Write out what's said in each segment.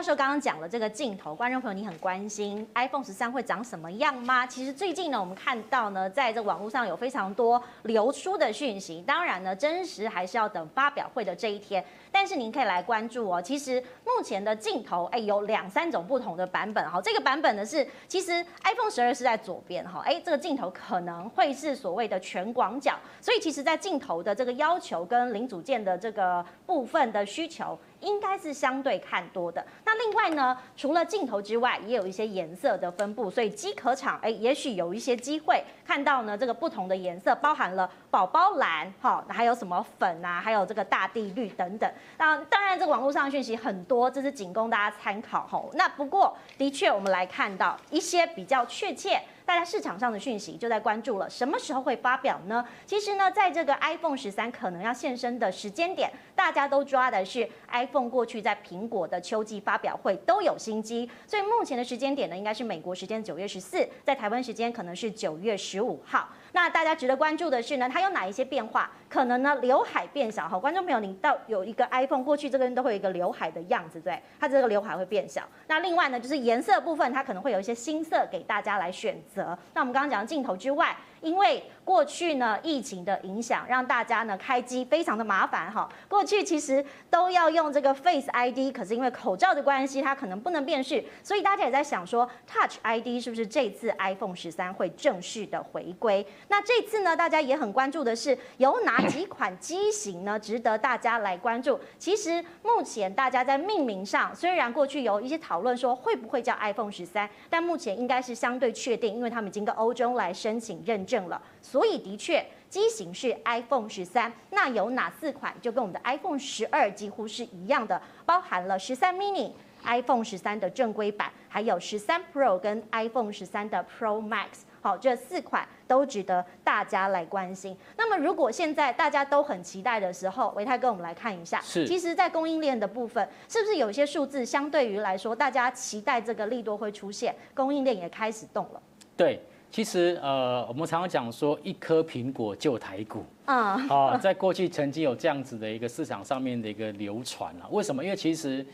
教授刚刚讲了这个镜头，观众朋友你很关心 iPhone 十三会长什么样吗？其实最近呢，我们看到呢，在这网络上有非常多流出的讯息，当然呢，真实还是要等发表会的这一天。但是您可以来关注哦。其实目前的镜头，哎，有两三种不同的版本哈。这个版本呢是，其实 iPhone 十二是在左边哈，哎，这个镜头可能会是所谓的全广角，所以其实在镜头的这个要求跟零组件的这个部分的需求。应该是相对看多的。那另外呢，除了镜头之外，也有一些颜色的分布，所以机壳厂哎，也许有一些机会看到呢这个不同的颜色，包含了宝宝蓝，哈，还有什么粉啊，还有这个大地绿等等。那当然，这个网络上的讯息很多，这是仅供大家参考哈。那不过的确，我们来看到一些比较确切。大家市场上的讯息就在关注了，什么时候会发表呢？其实呢，在这个 iPhone 十三可能要现身的时间点，大家都抓的是 iPhone 过去在苹果的秋季发表会都有新机，所以目前的时间点呢，应该是美国时间九月十四，在台湾时间可能是九月十五号。那大家值得关注的是呢，它有哪一些变化？可能呢，刘海变小。好，观众朋友，你到有一个 iPhone 过去这边都会有一个刘海的样子，对，它这个刘海会变小。那另外呢，就是颜色部分，它可能会有一些新色给大家来选。那我们刚刚讲镜头之外。因为过去呢，疫情的影响，让大家呢开机非常的麻烦哈。过去其实都要用这个 Face ID，可是因为口罩的关系，它可能不能辨识，所以大家也在想说，Touch ID 是不是这次 iPhone 十三会正式的回归？那这次呢，大家也很关注的是有哪几款机型呢，值得大家来关注。其实目前大家在命名上，虽然过去有一些讨论说会不会叫 iPhone 十三，但目前应该是相对确定，因为他们已经跟欧洲来申请认证。了，所以的确机型是 iPhone 十三，那有哪四款就跟我们的 iPhone 十二几乎是一样的，包含了十三 mini、iPhone 十三的正规版，还有十三 Pro 跟 iPhone 十三的 Pro Max，好，这四款都值得大家来关心。那么如果现在大家都很期待的时候，维泰哥，我们来看一下，是，其实，在供应链的部分，是不是有一些数字相对于来说，大家期待这个利多会出现，供应链也开始动了？对。其实，呃，我们常常讲说，一颗苹果救台股啊，啊，在过去曾经有这样子的一个市场上面的一个流传啊。为什么？因为其实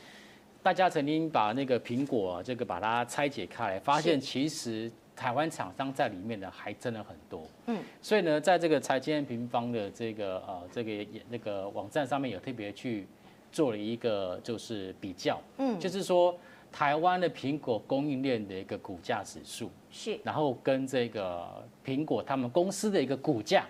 大家曾经把那个苹果这个把它拆解开来，发现其实台湾厂商在里面的还真的很多。嗯，所以呢，在这个财经平方的这个呃这个那个网站上面有特别去做了一个就是比较，嗯，就是说。台湾的苹果供应链的一个股价指数是，然后跟这个苹果他们公司的一个股价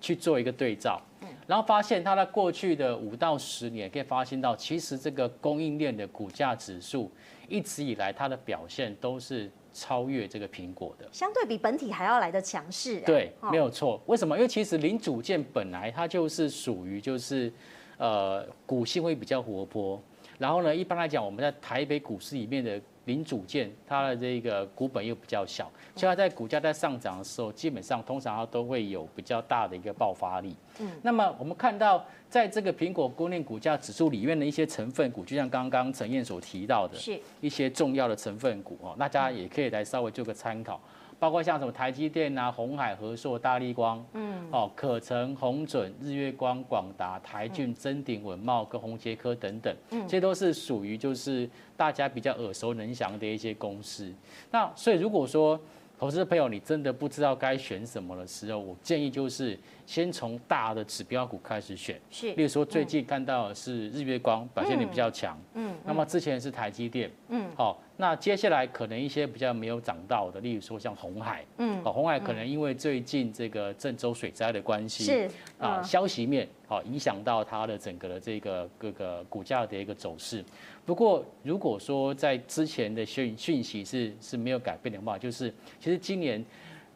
去做一个对照，嗯然后发现它在过去的五到十年可以发现到，其实这个供应链的股价指数一直以来它的表现都是超越这个苹果的，相对比本体还要来的强势。对，没有错。为什么？因为其实零组件本来它就是属于就是呃股性会比较活泼。然后呢，一般来讲，我们在台北股市里面的零组件，它的这个股本又比较小，所以它在股价在上涨的时候，基本上通常它都会有比较大的一个爆发力。嗯，那么我们看到，在这个苹果供应链股价指数里面的一些成分股，就像刚刚陈燕所提到的，是一些重要的成分股哦，大家也可以来稍微做个参考。包括像什么台积电啊、红海、和硕、大立光，嗯，哦，可成、红准、日月光、广达、台骏、臻鼎、文茂跟宏杰科等等，嗯，这些都是属于就是大家比较耳熟能详的一些公司。那所以如果说投资朋友你真的不知道该选什么的时候，我建议就是先从大的指标股开始选，是，例如说最近看到的是日月光表现力比较强，嗯，那么之前是台积电，嗯，好。那接下来可能一些比较没有涨到的，例如说像红海，嗯，红海可能因为最近这个郑州水灾的关系，是。啊，消息面好影响到它的整个的这个各个股价的一个走势。不过如果说在之前的讯讯息是是没有改变的话，就是其实今年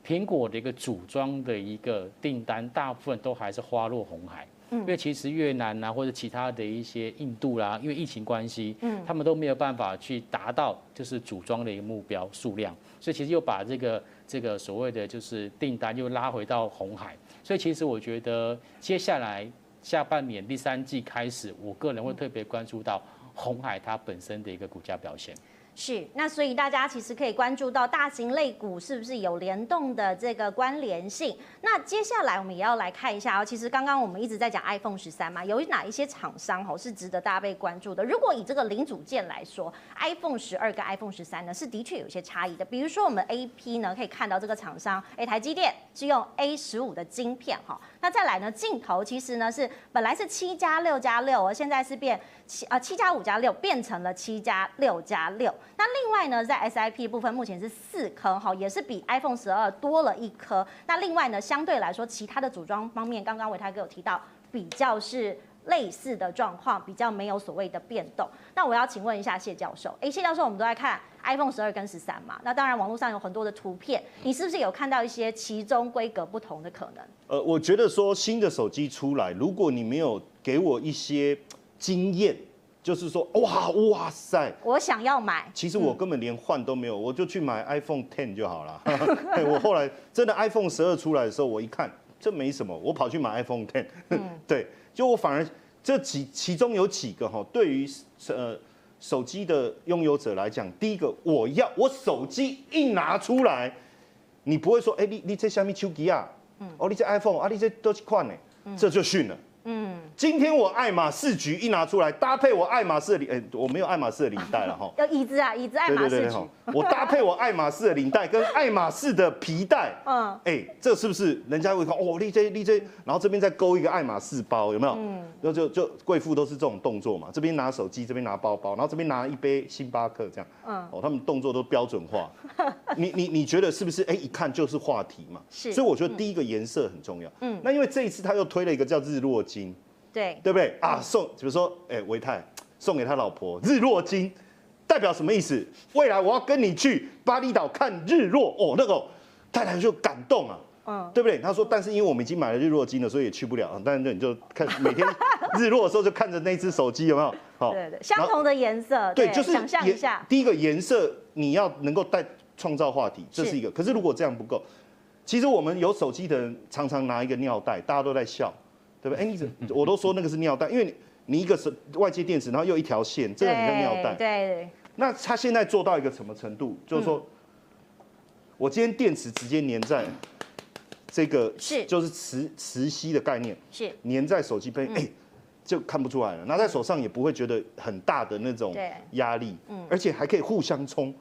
苹果的一个组装的一个订单，大部分都还是花落红海。因为其实越南啊，或者其他的一些印度啦，因为疫情关系，嗯，他们都没有办法去达到就是组装的一个目标数量，所以其实又把这个这个所谓的就是订单又拉回到红海，所以其实我觉得接下来下半年第三季开始，我个人会特别关注到红海它本身的一个股价表现。是，那所以大家其实可以关注到大型类股是不是有联动的这个关联性。那接下来我们也要来看一下哦，其实刚刚我们一直在讲 iPhone 十三嘛，有哪一些厂商哦是值得大家被关注的？如果以这个零组件来说，iPhone 十二跟 iPhone 十三呢是的确有些差异的。比如说我们 AP 呢可以看到这个厂商，哎，台积电是用 A 十五的晶片哈。那再来呢，镜头其实呢是本来是七加六加六，而现在是变七啊七加五加六变成了七加六加六。那另外呢，在 SIP 部分目前是四颗哈，也是比 iPhone 十二多了一颗。那另外呢，相对来说，其他的组装方面，刚刚维泰哥有提到，比较是类似的状况，比较没有所谓的变动。那我要请问一下谢教授，哎，谢教授，我们都在看 iPhone 十二跟十三嘛？那当然，网络上有很多的图片，你是不是有看到一些其中规格不同的可能？呃，我觉得说新的手机出来，如果你没有给我一些经验。就是说，哇哇塞！我想要买，其实我根本连换都没有，我就去买 iPhone Ten 就好了。我后来真的 iPhone 十二出来的时候，我一看这没什么，我跑去买 iPhone Ten。对，就我反而这几其中有几个哈，对于呃手机的拥有者来讲，第一个我要我手机一拿出来，你不会说，哎，你你这下面手机啊？哦，你这 iPhone 啊，你这都是款呢？这就逊了。嗯，今天我爱马仕局一拿出来，搭配我爱马仕的领，哎，我没有爱马仕的领带了哈。要椅子啊，椅子爱马仕橘。我搭配我爱马仕的领带跟爱马仕的皮带，嗯，哎，这是不是人家会看？哦，立 J 立 J，然后这边再勾一个爱马仕包，有没有？嗯，然后就就贵妇都是这种动作嘛，这边拿手机，这边拿包包，然后这边拿一杯星巴克，这样，嗯，哦，他们动作都标准化。你你你觉得是不是？哎，一看就是话题嘛。是。所以我觉得第一个颜色很重要。嗯。那因为这一次他又推了一个叫日落。金，对对不对啊？送，比如说，哎，维泰送给他老婆日落金，代表什么意思？未来我要跟你去巴厘岛看日落哦，那个太太就感动啊，嗯，对不对？他说，但是因为我们已经买了日落金了，所以也去不了。但是你就看每天 日落的时候，就看着那只手机有没有？好，对对，相同的颜色，对，就是想象一下，第一个颜色你要能够带创造话题，这是一个。可是如果这样不够，其实我们有手机的人常常拿一个尿袋，大家都在笑。对不对？哎，你怎我都说那个是尿袋，因为你你一个是外接电池，然后又一条线，这个很像尿袋。对。那他现在做到一个什么程度？就是说，我今天电池直接粘在这个是就是磁磁吸的概念，是粘在手机背，哎，就看不出来了。拿在手上也不会觉得很大的那种压力，嗯，而且还可以互相充。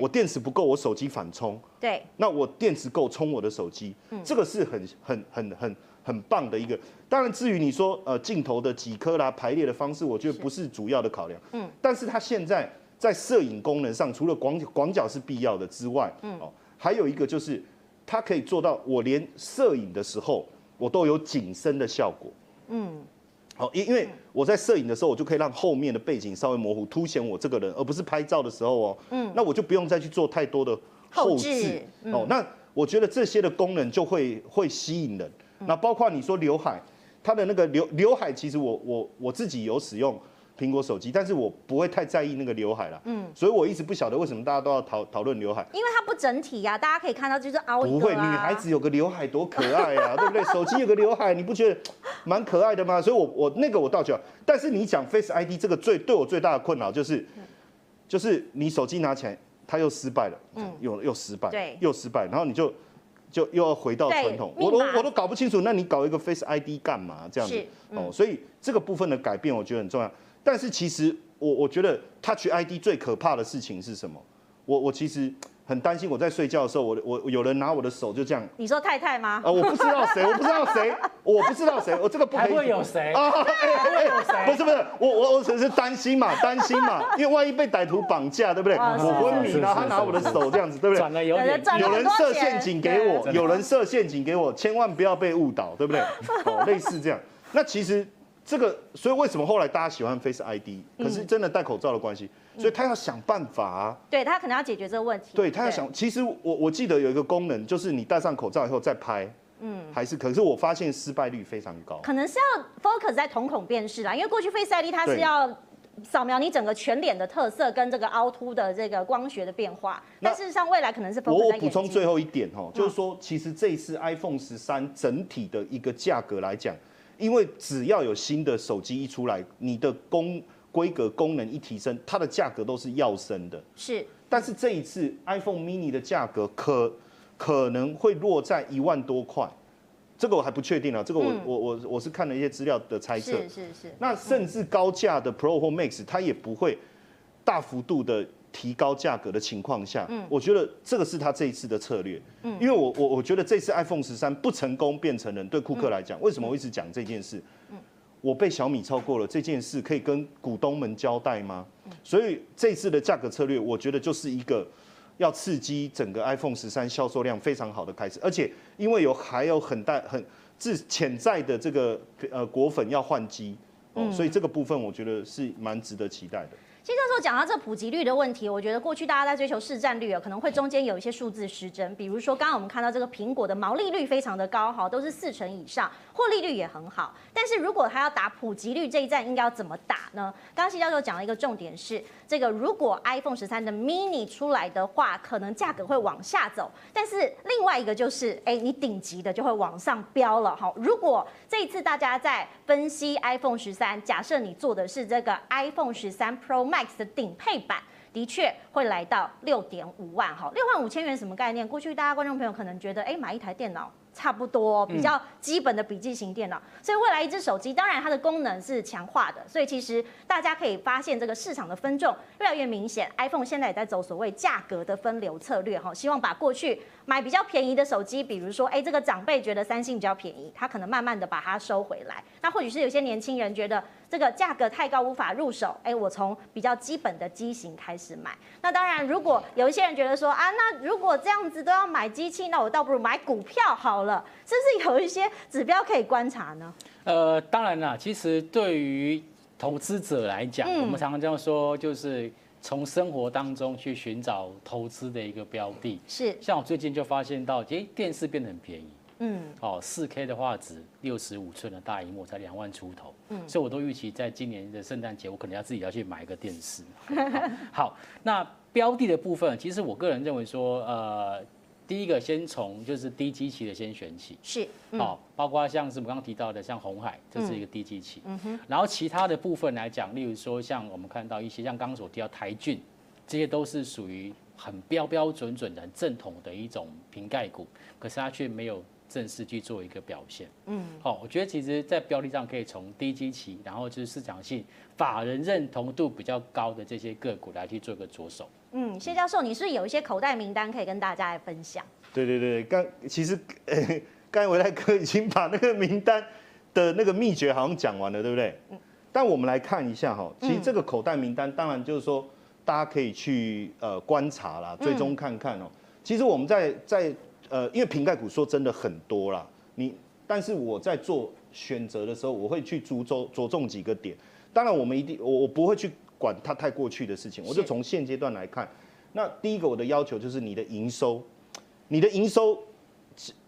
我电池不够，我手机反充。对。那我电池够充我的手机，这个是很很很很。很棒的一个，当然至于你说呃镜头的几颗啦排列的方式，我觉得不是主要的考量。嗯，但是它现在在摄影功能上，除了广广角是必要的之外，嗯哦，还有一个就是它可以做到我连摄影的时候我都有景深的效果。嗯，好，因因为我在摄影的时候，我就可以让后面的背景稍微模糊，凸显我这个人，而不是拍照的时候哦。嗯，那我就不用再去做太多的后置。哦，那我觉得这些的功能就会会吸引人。那包括你说刘海，它的那个刘刘海，其实我我我自己有使用苹果手机，但是我不会太在意那个刘海了。嗯，所以我一直不晓得为什么大家都要讨讨论刘海，因为它不整体呀、啊，大家可以看到就是凹一个、啊、不会，女孩子有个刘海多可爱呀、啊，对不对？手机有个刘海，你不觉得蛮可爱的吗？所以我我那个我倒觉得，但是你讲 Face ID 这个最对我最大的困扰就是，就是你手机拿起来，它又失败了，嗯，又又失败，对，又失败，然后你就。就又要回到传统，我都我都搞不清楚，那你搞一个 Face ID 干嘛这样子？哦，所以这个部分的改变我觉得很重要。但是其实我我觉得 Touch ID 最可怕的事情是什么？我我其实很担心，我在睡觉的时候，我我有人拿我的手就这样。你说太太吗？啊，我不知道谁，我不知道谁，我不知道谁，我这个不可以。会有谁啊？会有谁？不是不是，我我我只是担心嘛，担心嘛，因为万一被歹徒绑架，对不对？我昏迷，然后他拿我的手这样子，对不对？有人设陷阱给我，有人设陷阱给我，千万不要被误导，对不对？哦，类似这样。那其实这个，所以为什么后来大家喜欢 Face ID？可是真的戴口罩的关系。所以他要想办法啊，对他可能要解决这个问题。对他要想，其实我我记得有一个功能，就是你戴上口罩以后再拍，嗯，还是可是我发现失败率非常高。可能是要 focus 在瞳孔辨识啦，因为过去 Face ID 它是要扫描你整个全脸的特色跟这个凹凸的这个光学的变化，但事实上未来可能是 focus 在。我补充最后一点哦，就是说其实这一次 iPhone 十三整体的一个价格来讲，因为只要有新的手机一出来，你的功规格功能一提升，它的价格都是要升的。是，但是这一次 iPhone mini 的价格可可能会落在一万多块，这个我还不确定啊。这个我、嗯、我我我是看了一些资料的猜测。是是是。那甚至高价的 Pro 或 Max，它也不会大幅度的提高价格的情况下，嗯，我觉得这个是他这一次的策略。嗯，因为我我我觉得这次 iPhone 十三不成功变成人，对库克来讲，为什么我一直讲这件事？嗯，我被小米超过了这件事，可以跟股东们交代吗？所以这次的价格策略，我觉得就是一个。要刺激整个 iPhone 十三销售量非常好的开始，而且因为有还有很大很自潜在的这个呃果粉要换机哦，所以这个部分我觉得是蛮值得期待的。其实教授讲到这普及率的问题，我觉得过去大家在追求市占率啊，可能会中间有一些数字失真。比如说，刚刚我们看到这个苹果的毛利率非常的高，哈，都是四成以上，获利率也很好。但是如果他要打普及率这一战，应该要怎么打呢？刚刚谢教授讲了一个重点是，这个如果 iPhone 十三的 mini 出来的话，可能价格会往下走。但是另外一个就是，哎，你顶级的就会往上飙了，哈。如果这一次大家在分析 iPhone 十三，假设你做的是这个 iPhone 十三 Pro Max。Max 的顶配版的确会来到六点五万哈，六万五千元什么概念？过去大家观众朋友可能觉得，哎，买一台电脑。差不多比较基本的笔记型电脑，所以未来一只手机，当然它的功能是强化的，所以其实大家可以发现这个市场的分众越来越明显。iPhone 现在也在走所谓价格的分流策略哈，希望把过去买比较便宜的手机，比如说哎这个长辈觉得三星比较便宜，他可能慢慢的把它收回来。那或许是有些年轻人觉得这个价格太高无法入手，哎我从比较基本的机型开始买。那当然如果有一些人觉得说啊，那如果这样子都要买机器，那我倒不如买股票好了。了，是不是有一些指标可以观察呢？呃，当然啦，其实对于投资者来讲，嗯、我们常常这样说，就是从生活当中去寻找投资的一个标的。是，像我最近就发现到，诶，电视变得很便宜。嗯，哦，四 K 的画质，六十五寸的大荧幕才两万出头。嗯，所以我都预期在今年的圣诞节，我可能要自己要去买一个电视。好，好，那标的的部分，其实我个人认为说，呃。第一个先从就是低基期的先选起，是，嗯、哦，包括像是我们刚刚提到的，像红海，这是一个低基期，嗯哼，然后其他的部分来讲，例如说像我们看到一些像刚刚所提到台骏，这些都是属于很标标准准的、很正统的一种瓶盖股，可是它却没有。正式去做一个表现，嗯，好，我觉得其实，在标的上可以从低基期，然后就是市场性、法人认同度比较高的这些个股来去做一个着手。嗯，谢教授，你是是有一些口袋名单可以跟大家来分享？对对对，刚其实，欸、刚才维泰哥已经把那个名单的那个秘诀好像讲完了，对不对？嗯。但我们来看一下哈，其实这个口袋名单，当然就是说大家可以去呃观察啦，追踪看看哦、喔。其实我们在在。呃，因为瓶盖股说真的很多啦，你但是我在做选择的时候，我会去着重着重几个点。当然，我们一定我我不会去管它太过去的事情，我就从现阶段来看。那第一个我的要求就是你的营收，你的营收，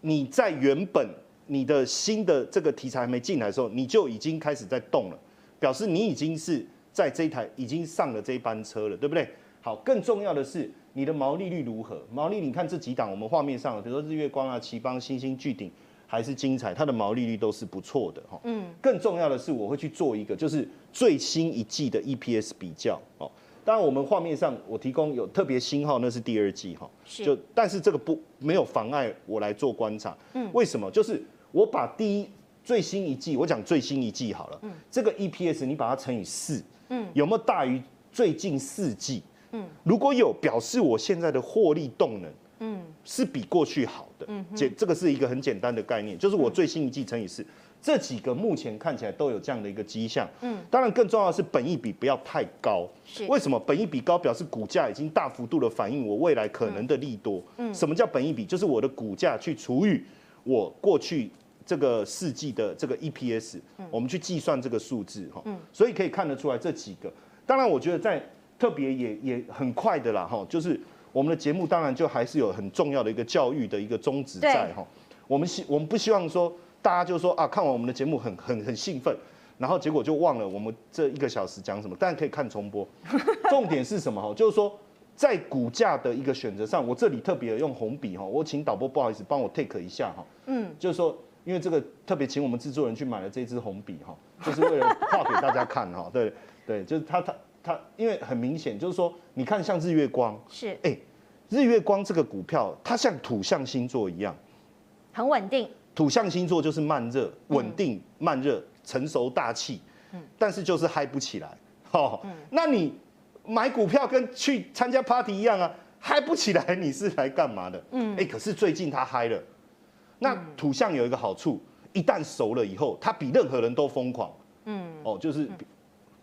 你在原本你的新的这个题材还没进来的时候，你就已经开始在动了，表示你已经是在这一台已经上了这一班车了，对不对？好，更重要的是。你的毛利率如何？毛利，你看这几档，我们画面上，比如说日月光啊、奇邦、星星、巨鼎，还是精彩，它的毛利率都是不错的哈。嗯。更重要的是，我会去做一个，就是最新一季的 EPS 比较哦。当然，我们画面上我提供有特别星号，那是第二季哈。是。就但是这个不没有妨碍我来做观察。嗯。为什么？就是我把第一最新一季，我讲最新一季好了。嗯。这个 EPS 你把它乘以四。嗯。有没有大于最近四季？嗯，如果有表示我现在的获利动能，嗯，是比过去好的，嗯，这这个是一个很简单的概念，就是我最新一季乘以四，这几个目前看起来都有这样的一个迹象，嗯，当然更重要的是本益比不要太高，是。为什么？本益比高表示股价已经大幅度的反映我未来可能的利多，嗯，什么叫本益比？就是我的股价去除以我过去这个四季的这个 EPS，我们去计算这个数字哈，嗯，所以可以看得出来这几个，当然我觉得在。特别也也很快的啦，哈，就是我们的节目当然就还是有很重要的一个教育的一个宗旨在哈。我们希我们不希望说大家就说啊，看完我们的节目很很很兴奋，然后结果就忘了我们这一个小时讲什么。但可以看重播，重点是什么哈？就是说在股价的一个选择上，我这里特别用红笔哈，我请导播不好意思帮我 take 一下哈。嗯，就是说因为这个特别请我们制作人去买了这支红笔哈，就是为了画给大家看哈。对。对，就是它它它，因为很明显就是说，你看像日月光是，哎，日月光这个股票，它像土象星座一样，很稳定。土象星座就是慢热、稳定、慢热、成熟大气，嗯，但是就是嗨不起来，哦，那你买股票跟去参加 party 一样啊，嗨不起来，你是来干嘛的？嗯，哎，可是最近它嗨了，那土象有一个好处，一旦熟了以后，它比任何人都疯狂，嗯，哦，就是，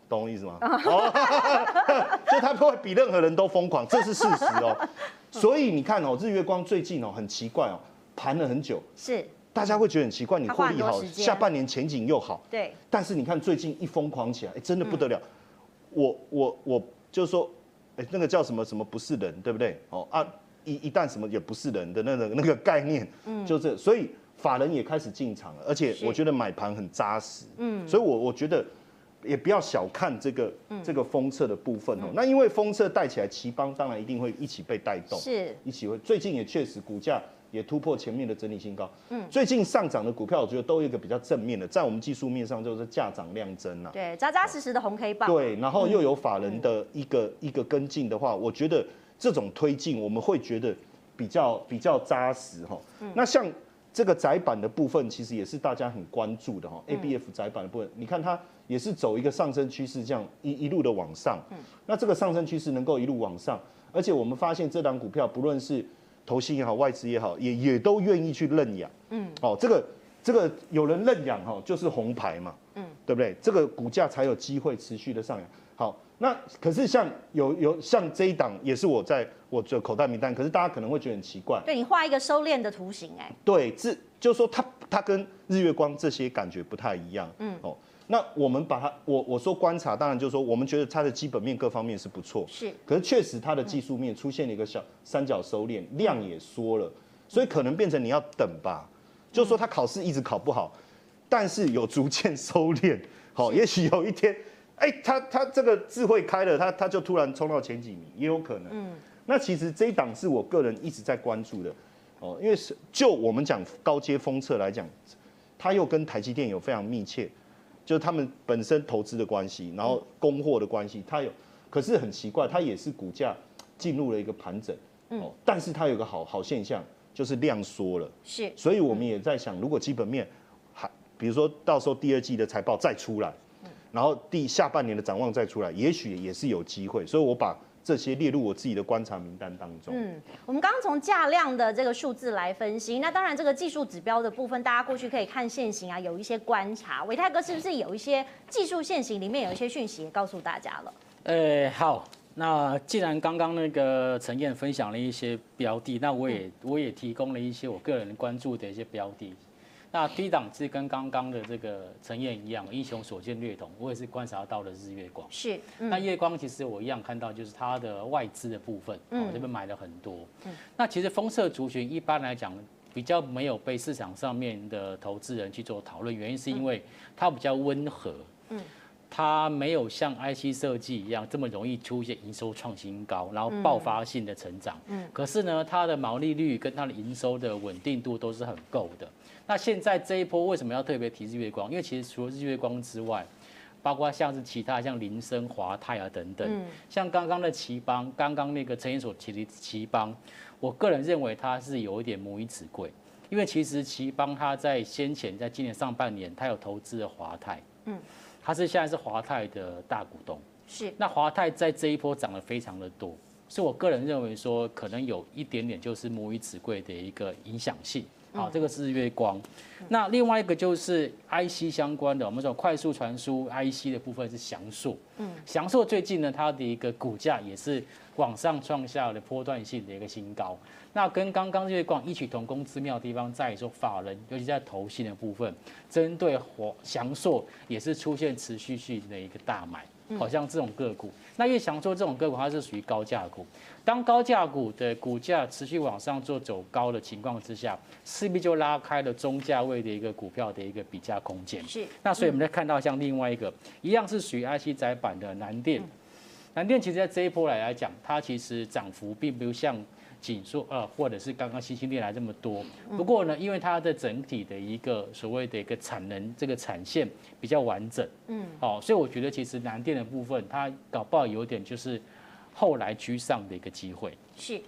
懂我意思吗？哦，就它会比任何人都疯狂，这是事实哦。所以你看哦，日月光最近哦很奇怪哦，盘了很久，是。大家会觉得很奇怪，你获利好，下半年前景又好，对。但是你看最近一疯狂起来，哎，真的不得了。我我我就是说，哎，那个叫什么什么不是人，对不对？哦啊，一一旦什么也不是人的那个 那个概念，嗯，就这，所以法人也开始进场了，而且我觉得买盘很扎实，嗯。所以我我觉得也不要小看这个这个封测的部分哦。那因为封测带起来，奇邦当然一定会一起被带动，是，一起会。最近也确实股价。也突破前面的整理新高。嗯，最近上涨的股票，我觉得都有一个比较正面的，在我们技术面上就是价涨量增啊。对，扎扎实实的红 K 棒。对，然后又有法人的一个一个跟进的话，我觉得这种推进我们会觉得比较比较扎实哈。那像这个窄板的部分，其实也是大家很关注的哈。ABF 窄板的部分，你看它也是走一个上升趋势，这样一一路的往上。嗯，那这个上升趋势能够一路往上，而且我们发现这档股票不论是投信也好，外资也好，也也都愿意去认养。嗯，哦，这个这个有人认养哈，就是红牌嘛。嗯，对不对？这个股价才有机会持续的上扬。好，那可是像有有像这一档也是我在我的口袋名单，可是大家可能会觉得很奇怪。对，你画一个收敛的图形，哎。对，这就是说它它跟日月光这些感觉不太一样。嗯，哦。那我们把它，我我说观察，当然就是说，我们觉得它的基本面各方面是不错，是。可是确实它的技术面出现了一个小三角收敛，量也缩了，所以可能变成你要等吧。就是说它考试一直考不好，但是有逐渐收敛，好，也许有一天，哎，他他这个智慧开了，他他就突然冲到前几名，也有可能。嗯。那其实这一档是我个人一直在关注的，哦，因为是就我们讲高阶封测来讲，它又跟台积电有非常密切。就是他们本身投资的关系，然后供货的关系，它有，可是很奇怪，它也是股价进入了一个盘整，哦，但是它有个好好现象，就是量缩了，是，所以我们也在想，如果基本面还，比如说到时候第二季的财报再出来，然后第下半年的展望再出来，也许也是有机会，所以我把。这些列入我自己的观察名单当中。嗯，我们刚刚从价量的这个数字来分析，那当然这个技术指标的部分，大家过去可以看线型啊，有一些观察。伟泰哥是不是有一些技术线型里面有一些讯息也告诉大家了？呃，好，那既然刚刚那个陈燕分享了一些标的，那我也我也提供了一些我个人关注的一些标的。那低档次跟刚刚的这个陈燕一样，英雄所见略同。我也是观察到了日月光。是，嗯、那月光其实我一样看到，就是它的外资的部分，我这边买了很多。嗯，那其实风色族群一般来讲比较没有被市场上面的投资人去做讨论，原因是因为它比较温和。嗯，它没有像 IC 设计一样这么容易出现营收创新高，然后爆发性的成长。嗯，可是呢，它的毛利率跟它的营收的稳定度都是很够的。那现在这一波为什么要特别提日月光？因为其实除了日月光之外，包括像是其他像林森、华泰啊等等，像刚刚的奇邦，刚刚那个陈彦所提的奇邦，我个人认为它是有一点母以子贵，因为其实奇邦它在先前在今年上半年，它有投资了华泰，嗯，它是现在是华泰的大股东，是。那华泰在这一波涨得非常的多，所以我个人认为说，可能有一点点就是母以子贵的一个影响性。好，这个是日月光。那另外一个就是 IC 相关的，我们说快速传输 IC 的部分是翔硕。嗯，翔硕最近呢，它的一个股价也是往上创下了波段性的一个新高。那跟刚刚日月光异曲同工之妙的地方在于说，法人尤其在投信的部分，针对火祥硕也是出现持续性的一个大买。好像这种个股，那越想说这种个股，它是属于高价股。当高价股的股价持续往上做走高的情况之下，势必就拉开了中价位的一个股票的一个比价空间。是。那所以我们再看到像另外一个，一样是属于 IC 窄板的南电，南电其实在这一波来来讲，它其实涨幅并不像紧缩呃，或者是刚刚新兴电来这么多。不过呢，因为它的整体的一个所谓的一个产能这个产线比较完整，嗯，哦，所以我觉得其实南电的部分它搞不好有点就是后来居上的一个机会。是。